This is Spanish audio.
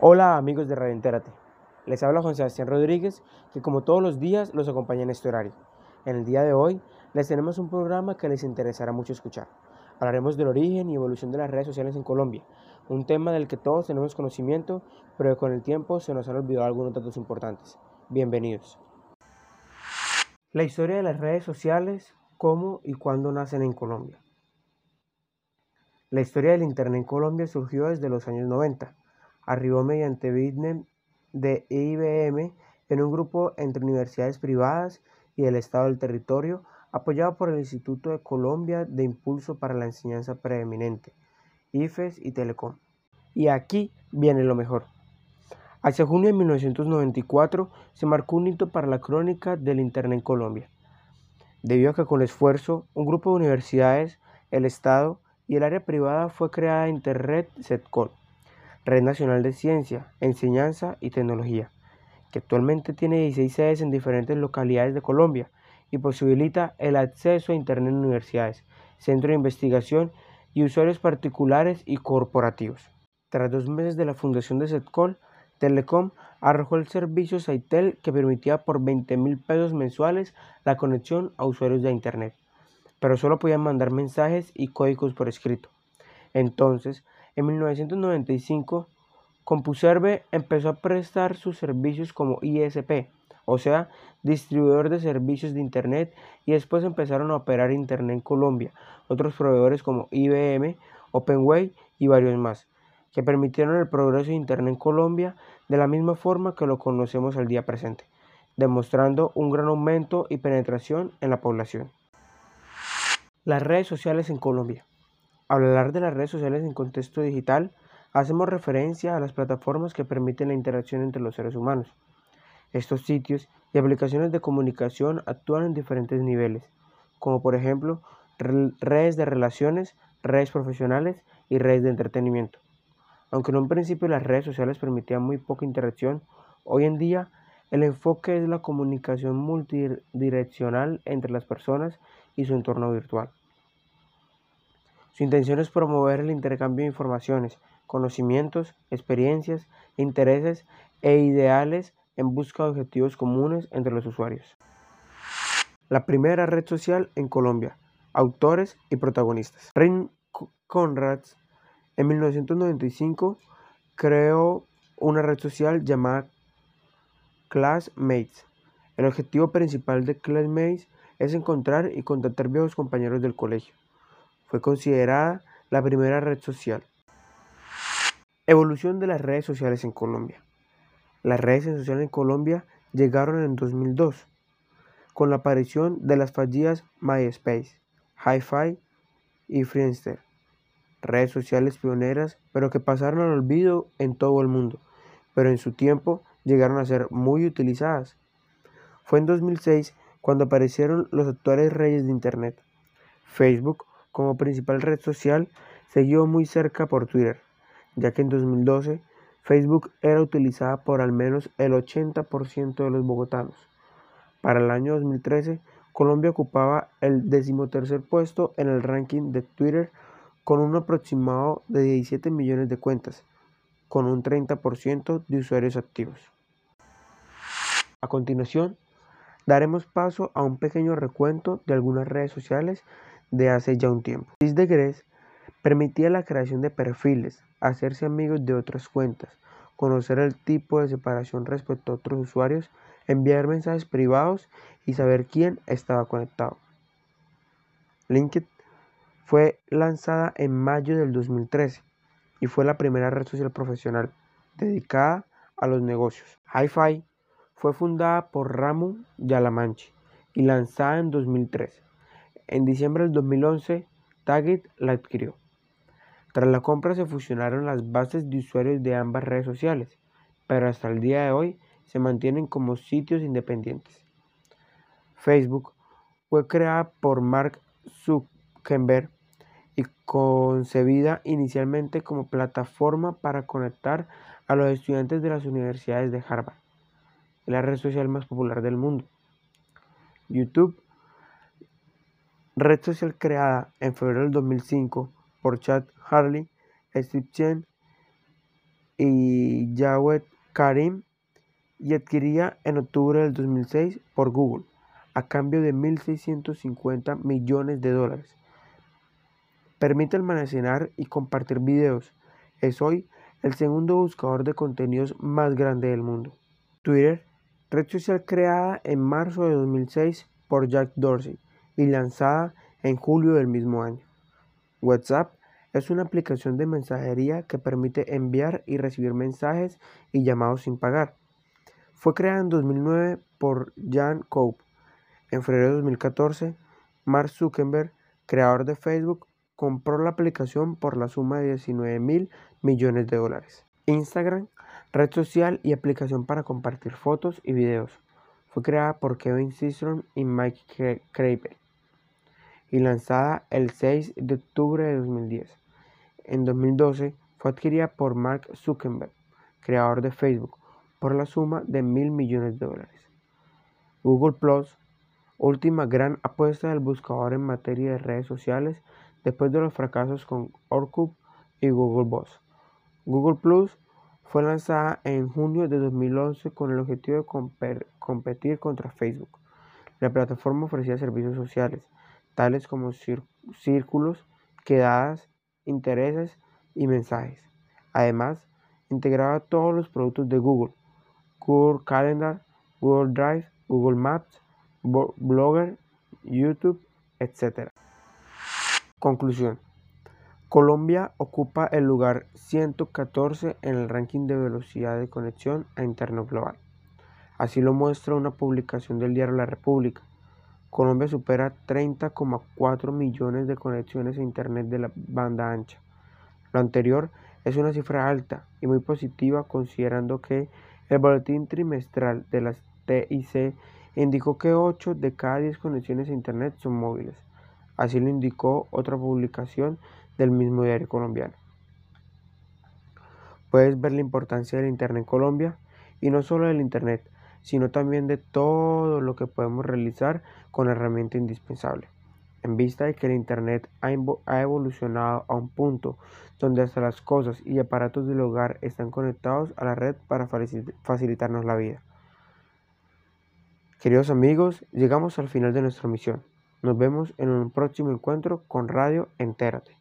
Hola amigos de Radio Entérate. Les habla Juan Sebastián Rodríguez, que como todos los días los acompaña en este horario. En el día de hoy les tenemos un programa que les interesará mucho escuchar. Hablaremos del origen y evolución de las redes sociales en Colombia, un tema del que todos tenemos conocimiento, pero que con el tiempo se nos han olvidado algunos datos importantes. Bienvenidos. La historia de las redes sociales, cómo y cuándo nacen en Colombia. La historia del Internet en Colombia surgió desde los años 90 arribó mediante Bitnet de IBM en un grupo entre universidades privadas y el Estado del territorio, apoyado por el Instituto de Colombia de Impulso para la Enseñanza Preeminente, IFES y Telecom. Y aquí viene lo mejor. Hacia junio de 1994 se marcó un hito para la crónica del Internet en Colombia, debido a que con esfuerzo un grupo de universidades, el Estado y el área privada fue creada Internet SETCOL, Red Nacional de Ciencia, Enseñanza y Tecnología, que actualmente tiene 16 sedes en diferentes localidades de Colombia y posibilita el acceso a Internet en universidades, centros de investigación y usuarios particulares y corporativos. Tras dos meses de la fundación de Setcol, Telecom arrojó el servicio Saitel que permitía por 20 mil pesos mensuales la conexión a usuarios de Internet, pero solo podían mandar mensajes y códigos por escrito. Entonces, en 1995, CompuServe empezó a prestar sus servicios como ISP, o sea, distribuidor de servicios de Internet, y después empezaron a operar Internet en Colombia, otros proveedores como IBM, OpenWay y varios más, que permitieron el progreso de Internet en Colombia de la misma forma que lo conocemos al día presente, demostrando un gran aumento y penetración en la población. Las redes sociales en Colombia. Al hablar de las redes sociales en contexto digital, hacemos referencia a las plataformas que permiten la interacción entre los seres humanos. Estos sitios y aplicaciones de comunicación actúan en diferentes niveles, como por ejemplo redes de relaciones, redes profesionales y redes de entretenimiento. Aunque en un principio las redes sociales permitían muy poca interacción, hoy en día el enfoque es la comunicación multidireccional entre las personas y su entorno virtual. Su intención es promover el intercambio de informaciones, conocimientos, experiencias, intereses e ideales en busca de objetivos comunes entre los usuarios. La primera red social en Colombia. Autores y protagonistas. Rin Conrads en 1995 creó una red social llamada Classmates. El objetivo principal de Classmates es encontrar y contactar viejos compañeros del colegio. Fue considerada la primera red social. Evolución de las redes sociales en Colombia. Las redes sociales en Colombia llegaron en 2002 con la aparición de las fallidas MySpace, HiFi y Friendster, redes sociales pioneras pero que pasaron al olvido en todo el mundo, pero en su tiempo llegaron a ser muy utilizadas. Fue en 2006 cuando aparecieron los actuales reyes de Internet, Facebook, como principal red social, seguido muy cerca por Twitter, ya que en 2012 Facebook era utilizada por al menos el 80% de los bogotanos. Para el año 2013, Colombia ocupaba el decimotercer puesto en el ranking de Twitter con un aproximado de 17 millones de cuentas, con un 30% de usuarios activos. A continuación, daremos paso a un pequeño recuento de algunas redes sociales de hace ya un tiempo. de permitía la creación de perfiles, hacerse amigos de otras cuentas, conocer el tipo de separación respecto a otros usuarios, enviar mensajes privados y saber quién estaba conectado. LinkedIn fue lanzada en mayo del 2013 y fue la primera red social profesional dedicada a los negocios. HiFi fue fundada por Ramón Yalamanchi y lanzada en 2013. En diciembre del 2011, Target la adquirió. Tras la compra se fusionaron las bases de usuarios de ambas redes sociales, pero hasta el día de hoy se mantienen como sitios independientes. Facebook fue creada por Mark Zuckerberg y concebida inicialmente como plataforma para conectar a los estudiantes de las universidades de Harvard, la red social más popular del mundo. YouTube red social creada en febrero del 2005 por Chad Harley, Steve Chen y Jawed Karim y adquiría en octubre del 2006 por Google a cambio de 1.650 millones de dólares. Permite almacenar y compartir videos. Es hoy el segundo buscador de contenidos más grande del mundo. Twitter, red social creada en marzo de 2006 por Jack Dorsey y lanzada en julio del mismo año. WhatsApp es una aplicación de mensajería que permite enviar y recibir mensajes y llamados sin pagar. Fue creada en 2009 por Jan Cope. En febrero de 2014, Mark Zuckerberg, creador de Facebook, compró la aplicación por la suma de 19 mil millones de dólares. Instagram, red social y aplicación para compartir fotos y videos. Fue creada por Kevin Systrom y Mike Krabbe y lanzada el 6 de octubre de 2010. En 2012 fue adquirida por Mark Zuckerberg, creador de Facebook, por la suma de mil millones de dólares. Google Plus, última gran apuesta del buscador en materia de redes sociales después de los fracasos con Orkut y Google Boss. Google Plus fue lanzada en junio de 2011 con el objetivo de competir contra Facebook. La plataforma ofrecía servicios sociales, tales como círculos, quedadas, intereses y mensajes. Además, integraba todos los productos de Google, Google Calendar, Google Drive, Google Maps, Blogger, YouTube, etc. Conclusión. Colombia ocupa el lugar 114 en el ranking de velocidad de conexión a Internet global. Así lo muestra una publicación del diario La República. Colombia supera 30,4 millones de conexiones a Internet de la banda ancha. Lo anterior es una cifra alta y muy positiva considerando que el boletín trimestral de las TIC indicó que 8 de cada 10 conexiones a Internet son móviles. Así lo indicó otra publicación del mismo diario colombiano. Puedes ver la importancia del Internet en Colombia y no solo del Internet, sino también de todo lo que podemos realizar con la herramienta indispensable. En vista de que el Internet ha evolucionado a un punto donde hasta las cosas y aparatos del hogar están conectados a la red para facilitarnos la vida. Queridos amigos, llegamos al final de nuestra misión. Nos vemos en un próximo encuentro con Radio Entérate.